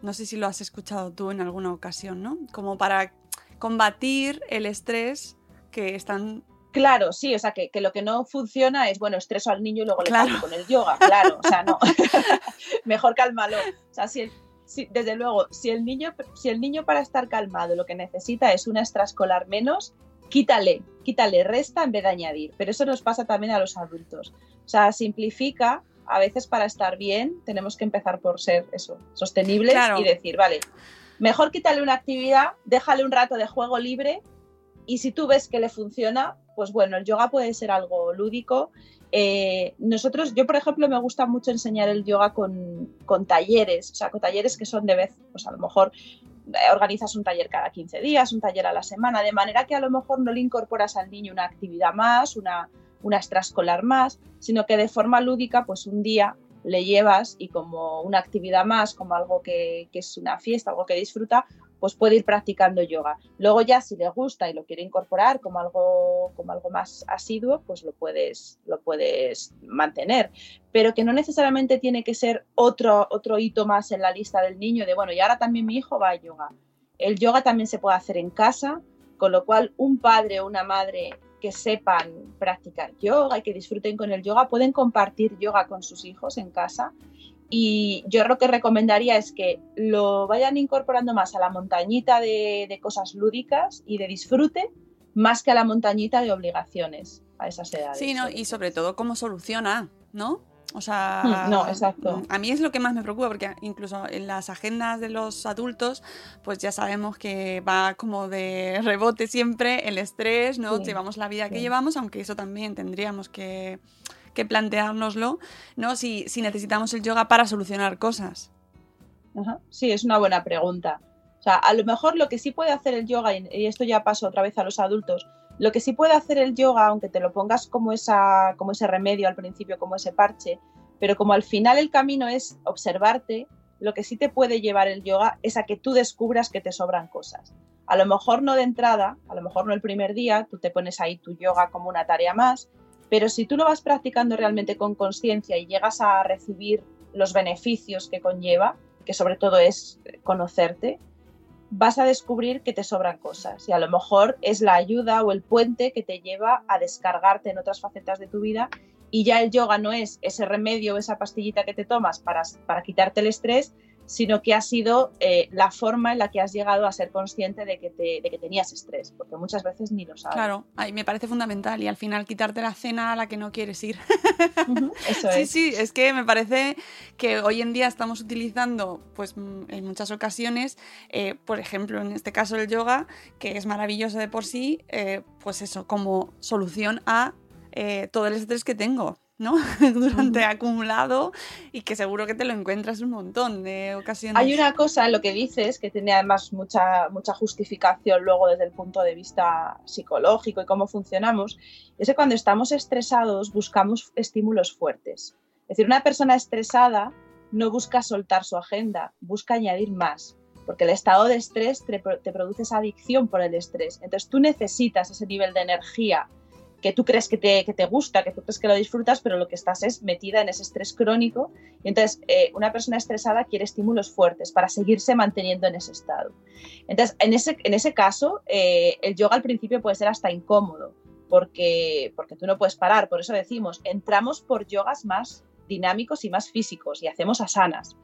Speaker 2: No sé si lo has escuchado tú en alguna ocasión, ¿no? Como para combatir el estrés que están
Speaker 3: Claro, sí, o sea, que, lo que no funciona es, bueno, estreso al niño y luego le calmo con el yoga, claro, o sea, no, [laughs] mejor cálmalo. O sea, si, desde luego, si el, niño, si el niño para estar calmado lo que necesita es una extraescolar menos, quítale, quítale, resta en vez de añadir. Pero eso nos pasa también a los adultos. O sea, simplifica a veces para estar bien tenemos que empezar por ser eso, sostenibles y decir, vale, mejor quítale una actividad, déjale un rato de juego libre y si tú ves que le funciona, pues bueno, el yoga puede ser algo lúdico. Eh, nosotros, yo por ejemplo, me gusta mucho enseñar el yoga con, talleres, o sea, con talleres que son de vez, pues a lo mejor eh, organizas un taller cada 15 días, un taller a la semana, de manera que a lo mejor no le incorporas al niño una actividad más, una, una extraescolar más, sino que de forma lúdica, pues un día le llevas y como una actividad más, como algo que, que es una fiesta, algo que disfruta, pues puede ir practicando yoga. Luego ya si le gusta y lo quiere incorporar como algo, como algo más asiduo, pues lo puedes, lo puedes mantener. Pero que no necesariamente tiene que ser otro, otro hito más en la lista del niño de, bueno, y ahora también mi hijo va a yoga. El yoga también se puede hacer en casa, con lo cual un padre o una madre que sepan practicar yoga y que disfruten con el yoga pueden compartir yoga con sus hijos en casa y yo lo que recomendaría es que lo vayan incorporando más a la montañita de, cosas lúdicas y de disfrute, más que a la montañita de obligaciones a esas edades.
Speaker 2: Sí, ¿no? y sobre todo cómo soluciona, ¿no? O sea,
Speaker 3: mm, no, exacto.
Speaker 2: A mí es lo que más me preocupa porque incluso en las agendas de los adultos, pues ya sabemos que va como de [laughs] rebote siempre el estrés, ¿no? Llevamos la vida que llevamos, aunque eso también tendríamos que que planteárnoslo, ¿no? Si, si necesitamos el yoga para solucionar cosas.
Speaker 3: Sí, es una buena pregunta. O sea, a lo mejor lo que sí puede hacer el yoga, y esto ya paso otra vez a los adultos, lo que sí puede hacer el yoga, aunque te lo pongas como, esa, como ese remedio al principio, como ese parche, pero como al final el camino es observarte, lo que sí te puede llevar el yoga es a que tú descubras que te sobran cosas. A lo mejor no de entrada, a lo mejor no el primer día, tú te pones ahí tu yoga como una tarea más, pero si tú lo vas practicando realmente con conciencia y llegas a recibir los beneficios que conlleva, que sobre todo es conocerte, vas a descubrir que te sobran cosas y a lo mejor es la ayuda o el puente que te lleva a descargarte en otras facetas de tu vida y ya el yoga no es ese remedio o esa pastillita que te tomas para, para quitarte el estrés, sino que ha sido eh, la forma en la que has llegado a ser consciente de que, de que tenías estrés, porque muchas veces ni lo sabes.
Speaker 2: Claro, ahí me parece fundamental y al final quitarte la cena a la que no quieres ir.
Speaker 3: eso [laughs]
Speaker 2: sí,
Speaker 3: es.
Speaker 2: Sí, es que me parece que hoy en día estamos utilizando, pues mm, en muchas ocasiones, eh, por ejemplo, en este caso el yoga, que es maravilloso de por sí, eh, pues eso, como solución a todo el estrés que tengo. ¿No? [laughs] Durante acumulado y que seguro que te lo encuentras un montón de ocasiones.
Speaker 3: Hay una cosa en lo que dices que tiene además mucha, mucha justificación luego desde el punto de vista psicológico y cómo funcionamos, es que cuando estamos estresados buscamos estímulos fuertes. Es decir, una persona estresada no busca soltar su agenda, busca añadir más, porque el estado de estrés te, te produce esa adicción por el estrés. Entonces tú necesitas ese nivel de energía que tú crees que te, que te, gusta, que tú crees que lo disfrutas, pero lo que estás es metida en ese estrés crónico. Y entonces, eh, una persona estresada quiere estímulos fuertes para seguirse manteniendo en ese estado. Entonces, en ese, en ese caso, eh, el yoga al principio puede ser hasta incómodo, porque, porque tú no puedes parar. Por eso decimos, entramos por yogas más dinámicos y más físicos y hacemos asanas.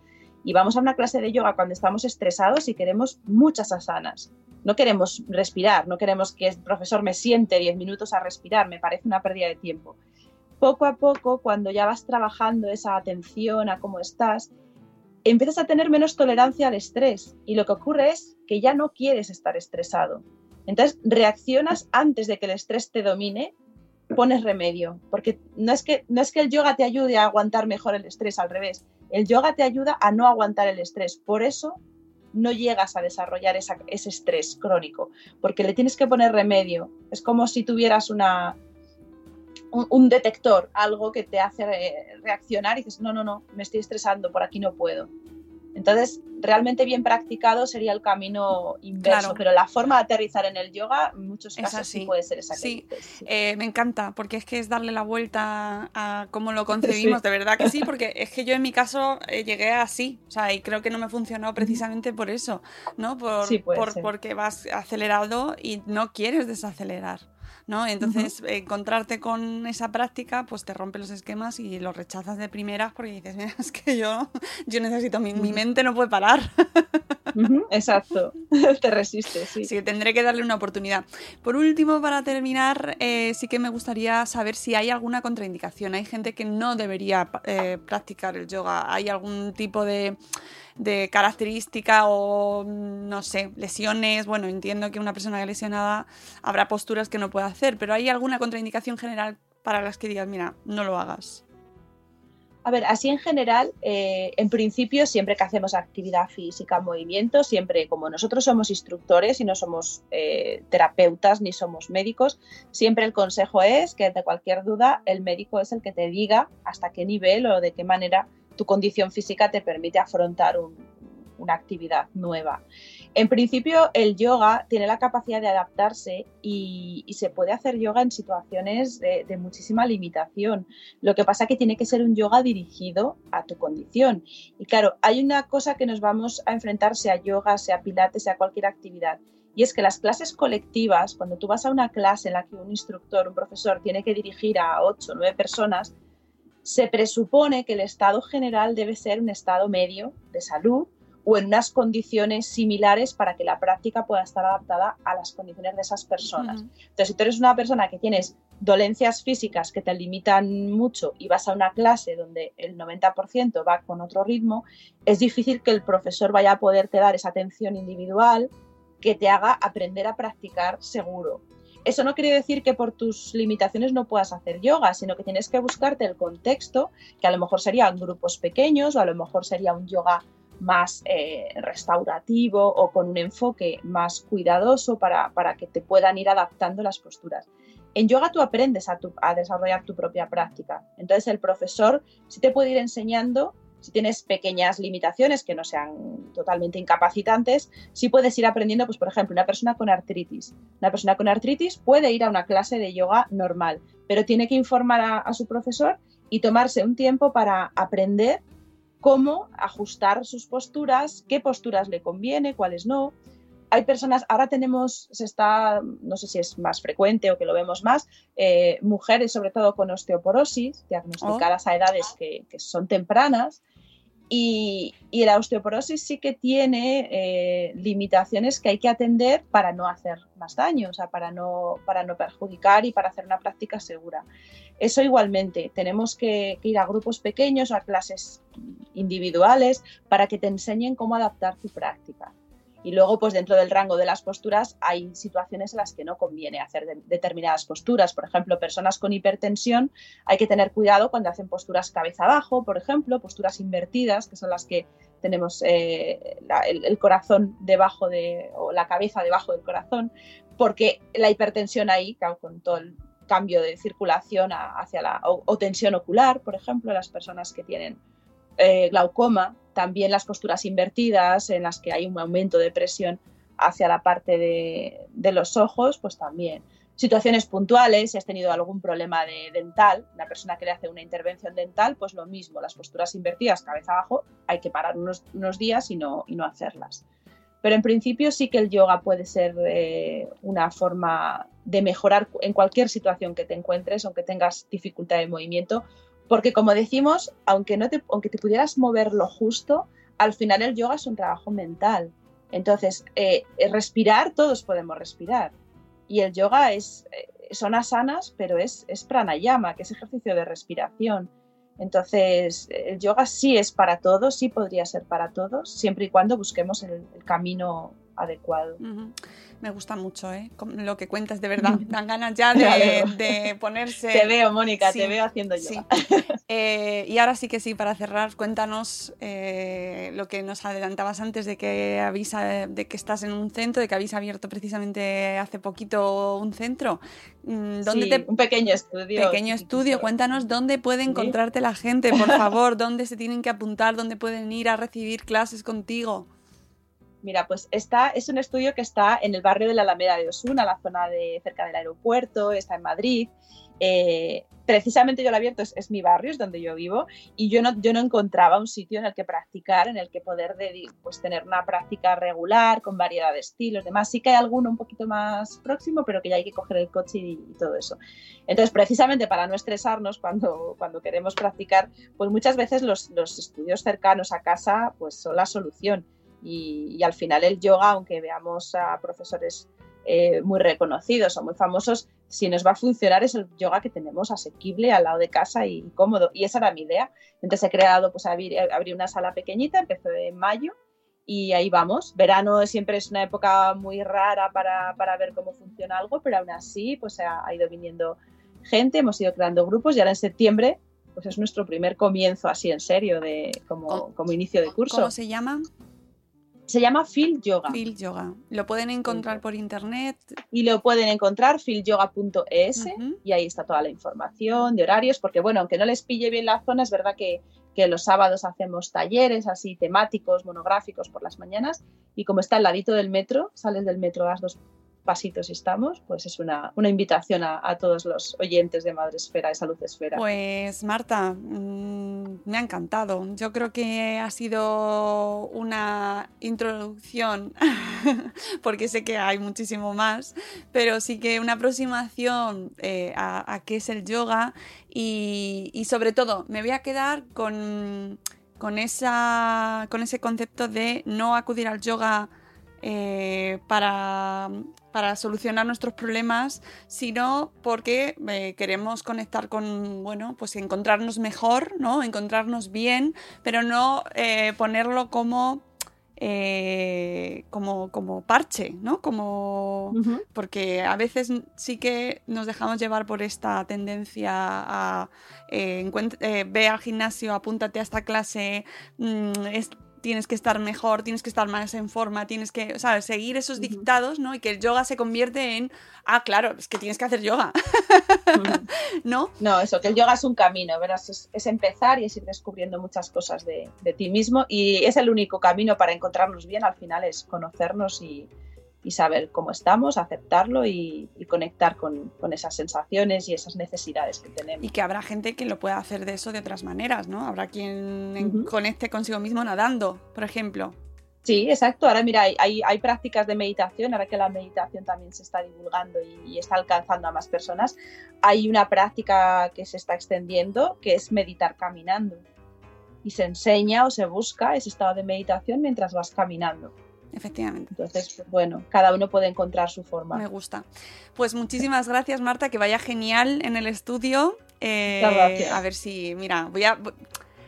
Speaker 3: Y vamos a una clase de yoga cuando estamos estresados y queremos muchas asanas no queremos respirar, no queremos que el profesor me siente 10 minutos a respirar, me parece una pérdida de tiempo. Poco a poco, cuando ya vas trabajando esa atención a cómo estás, empiezas a tener menos tolerancia al estrés y lo que ocurre es que ya no quieres estar estresado. Entonces reaccionas antes de que el estrés te domine, pones remedio, porque no es que, no es que el yoga te ayude a aguantar mejor el estrés, al revés, el yoga te ayuda a no aguantar el estrés. Por eso no llegas a desarrollar ese estrés crónico, porque le tienes que poner remedio. Es como si tuvieras una, un, detector, algo que te hace reaccionar y dices, no, no, no, me estoy estresando, por aquí no puedo. Entonces, realmente bien practicado sería el camino inverso, pero la forma de aterrizar en el yoga en muchos casos sí puede ser esa.
Speaker 2: Sí, eh, me encanta, porque es que es darle la vuelta a cómo lo [laughs] concebimos, de verdad que sí, [laughs] porque es que yo en mi caso eh, llegué así, o sea, y creo que no me funcionó precisamente por eso, ¿no? Por, por porque vas acelerado y no quieres desacelerar. ¿No? Entonces, encontrarte con esa práctica, pues te rompe los esquemas y los rechazas de primeras porque dices, es que yo, yo necesito, mi, mente no puede parar.
Speaker 3: Exacto, [laughs] te resistes, sí.
Speaker 2: Sí, tendré que darle una oportunidad. Por último, para terminar, eh, sí que me gustaría saber si hay alguna contraindicación. Hay gente que no debería eh, practicar el yoga. ¿Hay algún tipo de de característica o, no sé, lesiones. Bueno, entiendo que una persona lesionada habrá posturas que no puede hacer, pero ¿hay alguna contraindicación general para las que digas, mira, no lo hagas?
Speaker 3: A ver, así en general, eh, en principio, siempre que hacemos actividad física, movimiento, siempre como nosotros somos instructores y no somos eh, terapeutas ni somos médicos, siempre el consejo es que de cualquier duda el médico es el que te diga hasta qué nivel o de qué manera tu condición física te permite afrontar una actividad nueva. En principio, el yoga tiene la capacidad de adaptarse y, se puede hacer yoga en situaciones de, muchísima limitación. Lo que pasa es que tiene que ser un yoga dirigido a tu condición. Y claro, hay una cosa que nos vamos a enfrentar, sea yoga, sea pilates, sea cualquier actividad. Y es que las clases colectivas, cuando tú vas a una clase en la que un instructor, un profesor, tiene que dirigir a 8 o 9 personas, se presupone que el estado general debe ser un estado medio de salud o en unas condiciones similares para que la práctica pueda estar adaptada a las condiciones de esas personas. Entonces, si tú eres una persona que tienes dolencias físicas que te limitan mucho y vas a una clase donde el 90% va con otro ritmo, es difícil que el profesor vaya a poderte dar esa atención individual que te haga aprender a practicar seguro. Eso no quiere decir que por tus limitaciones no puedas hacer yoga, sino que tienes que buscarte el contexto, que a lo mejor serían grupos pequeños o a lo mejor sería un yoga más eh, restaurativo o con un enfoque más cuidadoso para, que te puedan ir adaptando las posturas. En yoga tú aprendes a, a, desarrollar tu propia práctica. Entonces el profesor sí te puede ir enseñando, si tienes pequeñas limitaciones que no sean totalmente incapacitantes, sí puedes ir aprendiendo, pues por ejemplo, una persona con artritis. Una persona con artritis puede ir a una clase de yoga normal, pero tiene que informar a su profesor y tomarse un tiempo para aprender cómo ajustar sus posturas, qué posturas le conviene, cuáles no. Hay personas, ahora tenemos, se está, no sé si es más frecuente o que lo vemos más, eh, mujeres sobre todo con osteoporosis, diagnosticadas a edades que, son tempranas, y, la osteoporosis sí que tiene eh, limitaciones que hay que atender para no hacer más daño, o sea, para no, para no perjudicar y para hacer una práctica segura. Eso igualmente, tenemos que, ir a grupos pequeños, a clases individuales, para que te enseñen cómo adaptar tu práctica. Y luego, pues dentro del rango de las posturas, hay situaciones en las que no conviene hacer determinadas posturas. Por ejemplo, personas con hipertensión, hay que tener cuidado cuando hacen posturas cabeza abajo, por ejemplo, posturas invertidas, que son las que tenemos eh, el, corazón debajo de, o la cabeza debajo del corazón, porque la hipertensión ahí, con todo el cambio de circulación hacia la, o, tensión ocular, por ejemplo, las personas que tienen eh, glaucoma, también las posturas invertidas en las que hay un aumento de presión hacia la parte de, los ojos, pues también. Situaciones puntuales, si has tenido algún problema de dental, una persona que le hace una intervención dental, pues lo mismo, las posturas invertidas cabeza abajo, hay que parar unos, días y no, y no hacerlas. Pero en principio sí que el yoga puede ser eh, una forma de mejorar en cualquier situación que te encuentres, aunque tengas dificultad de movimiento, porque como decimos, aunque, no te, aunque te pudieras mover lo justo, al final el yoga es un trabajo mental. Entonces, eh, respirar, todos podemos respirar. Y el yoga es, eh, son asanas, pero es, es pranayama, que es ejercicio de respiración. Entonces, el yoga sí es para todos, sí podría ser para todos, siempre y cuando busquemos el, camino adecuado.
Speaker 2: Me gusta mucho, ¿eh? Lo que cuentas, de verdad. [laughs] Dan ganas ya de, ponerse.
Speaker 3: Te veo, Mónica, te veo haciendo yoga. [laughs]
Speaker 2: Eh, y ahora sí que sí, para cerrar, cuéntanos eh, lo que nos adelantabas antes de que avisa de que estás en un centro, de que habéis abierto precisamente hace poquito un centro.
Speaker 3: Mm, ¿Dónde sí, un pequeño estudio.
Speaker 2: Pequeño estudio. Cuéntanos dónde puede encontrarte la gente, por [laughs] favor, dónde se tienen que apuntar, dónde pueden ir a recibir clases contigo.
Speaker 3: Mira, pues esta es un estudio que está en el barrio de la Alameda de Osuna, la zona de cerca del aeropuerto, está en Madrid. Eh, precisamente yo lo abierto, es, mi barrio, es donde yo vivo, y yo no, yo no encontraba un sitio en el que practicar, en el que poder pues, tener una práctica regular, con variedad de estilos, demás. Sí que hay alguno un poquito más próximo, pero que ya hay que coger el coche y, todo eso. Entonces, precisamente para no estresarnos cuando, cuando queremos practicar, pues muchas veces los, los estudios cercanos a casa pues son la solución. Y, y, al final el yoga, aunque veamos a profesores eh, muy reconocidos o muy famosos, si nos va a funcionar es el yoga que tenemos asequible al lado de casa y cómodo. Y esa era mi idea. Entonces he creado, pues abrí, una sala pequeñita, empezó en mayo y ahí vamos. Verano siempre es una época muy rara para, para ver cómo funciona algo, pero aún así pues ha, ha, ido viniendo gente, hemos ido creando grupos y ahora en septiembre pues es nuestro primer comienzo así en serio de como,
Speaker 2: ¿Cómo-
Speaker 3: como inicio de curso.
Speaker 2: ¿Cómo se llama?
Speaker 3: Se llama Phil Yoga
Speaker 2: Phil Yoga. Lo pueden encontrar por internet.
Speaker 3: y lo pueden encontrar philyoga.es
Speaker 2: Ujú.
Speaker 3: y ahí está toda la información de horarios, porque bueno, aunque no les pille bien la zona, es verdad que, que los sábados hacemos talleres así temáticos, monográficos por las mañanas y como está al ladito del metro, sales del metro a las dos pasitos estamos, pues es una, una invitación a, a todos los oyentes de Madre Esfera, de Salud Esfera.
Speaker 2: Pues Marta, mm, me ha encantado. Yo creo que ha sido una introducción, [laughs] porque sé que hay muchísimo más, pero sí que una aproximación eh, a, a qué es el yoga y, y sobre todo me voy a quedar con, con, esa, con ese concepto de no acudir al yoga eh, para, para solucionar nuestros problemas, sino porque eh, queremos conectar con, bueno, pues encontrarnos mejor, ¿no? Encontrarnos bien, pero no eh, ponerlo como, eh, como, como parche, ¿no? Como, porque a veces sí que nos dejamos llevar por esta tendencia a eh, eh, ve al gimnasio, apúntate a esta clase, mm, es- tienes que estar mejor, tienes que estar más en forma, tienes que, ¿sabes? Seguir esos dictados, ¿no? Y que el yoga se convierte en, ah, claro, es que tienes que hacer yoga. [laughs] ¿no?
Speaker 3: No, eso, que el yoga es un camino, es, es empezar y es ir descubriendo muchas cosas de, de ti mismo y es el único camino para encontrarnos bien, al final es conocernos y, y saber cómo estamos, aceptarlo y, y conectar con, con esas sensaciones y esas necesidades que tenemos.
Speaker 2: Y que habrá gente que lo pueda hacer de eso de otras maneras, ¿no? Habrá quien conecte consigo mismo nadando, por ejemplo.
Speaker 3: Sí, exacto. Ahora mira, hay, hay, hay prácticas de meditación, ahora que la meditación también se está divulgando y, y está alcanzando a más personas, hay una práctica que se está extendiendo que es meditar caminando. Y se enseña o se busca ese estado de meditación mientras vas caminando.
Speaker 2: Efectivamente.
Speaker 3: Entonces, bueno, cada uno puede encontrar su
Speaker 2: Me
Speaker 3: forma.
Speaker 2: gusta. Pues muchísimas gracias, Marta, que vaya genial en el estudio. Eh,
Speaker 3: gracias.
Speaker 2: A ver si, mira, voy a.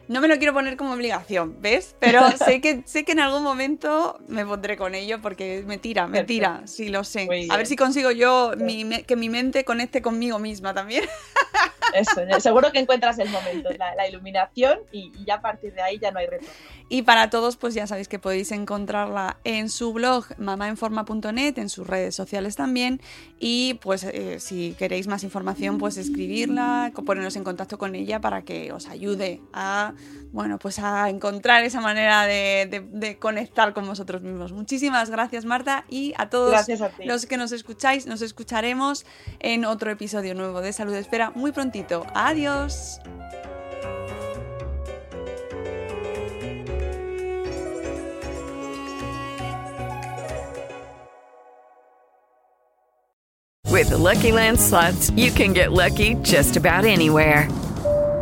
Speaker 2: No me lo quiero poner como obligación, ¿ves? Pero [laughs] sé que, sé que en algún momento me pondré con ello porque me tira, me tira, sí, lo sé. A ver si consigo yo mi me- que mi mente conecte conmigo misma también. [laughs]
Speaker 3: Eso, seguro que encuentras el momento, la, iluminación y, ya a partir de ahí ya no hay retorno.
Speaker 2: Y para todos, pues ya sabéis que podéis encontrarla en su blog mamaenforma.net, en sus redes sociales también. Y pues eh, si queréis más información, pues escribirla, ponernos en contacto con ella para que os ayude a, bueno, pues a encontrar esa manera de, de- de conectar con vosotros mismos. Muchísimas gracias, Marta, y a todos
Speaker 3: a
Speaker 2: los que nos escucháis, nos escucharemos en otro episodio nuevo de Salud Espera muy prontito. Adiós.
Speaker 4: With the Lucky Land slots, you can get lucky just about anywhere.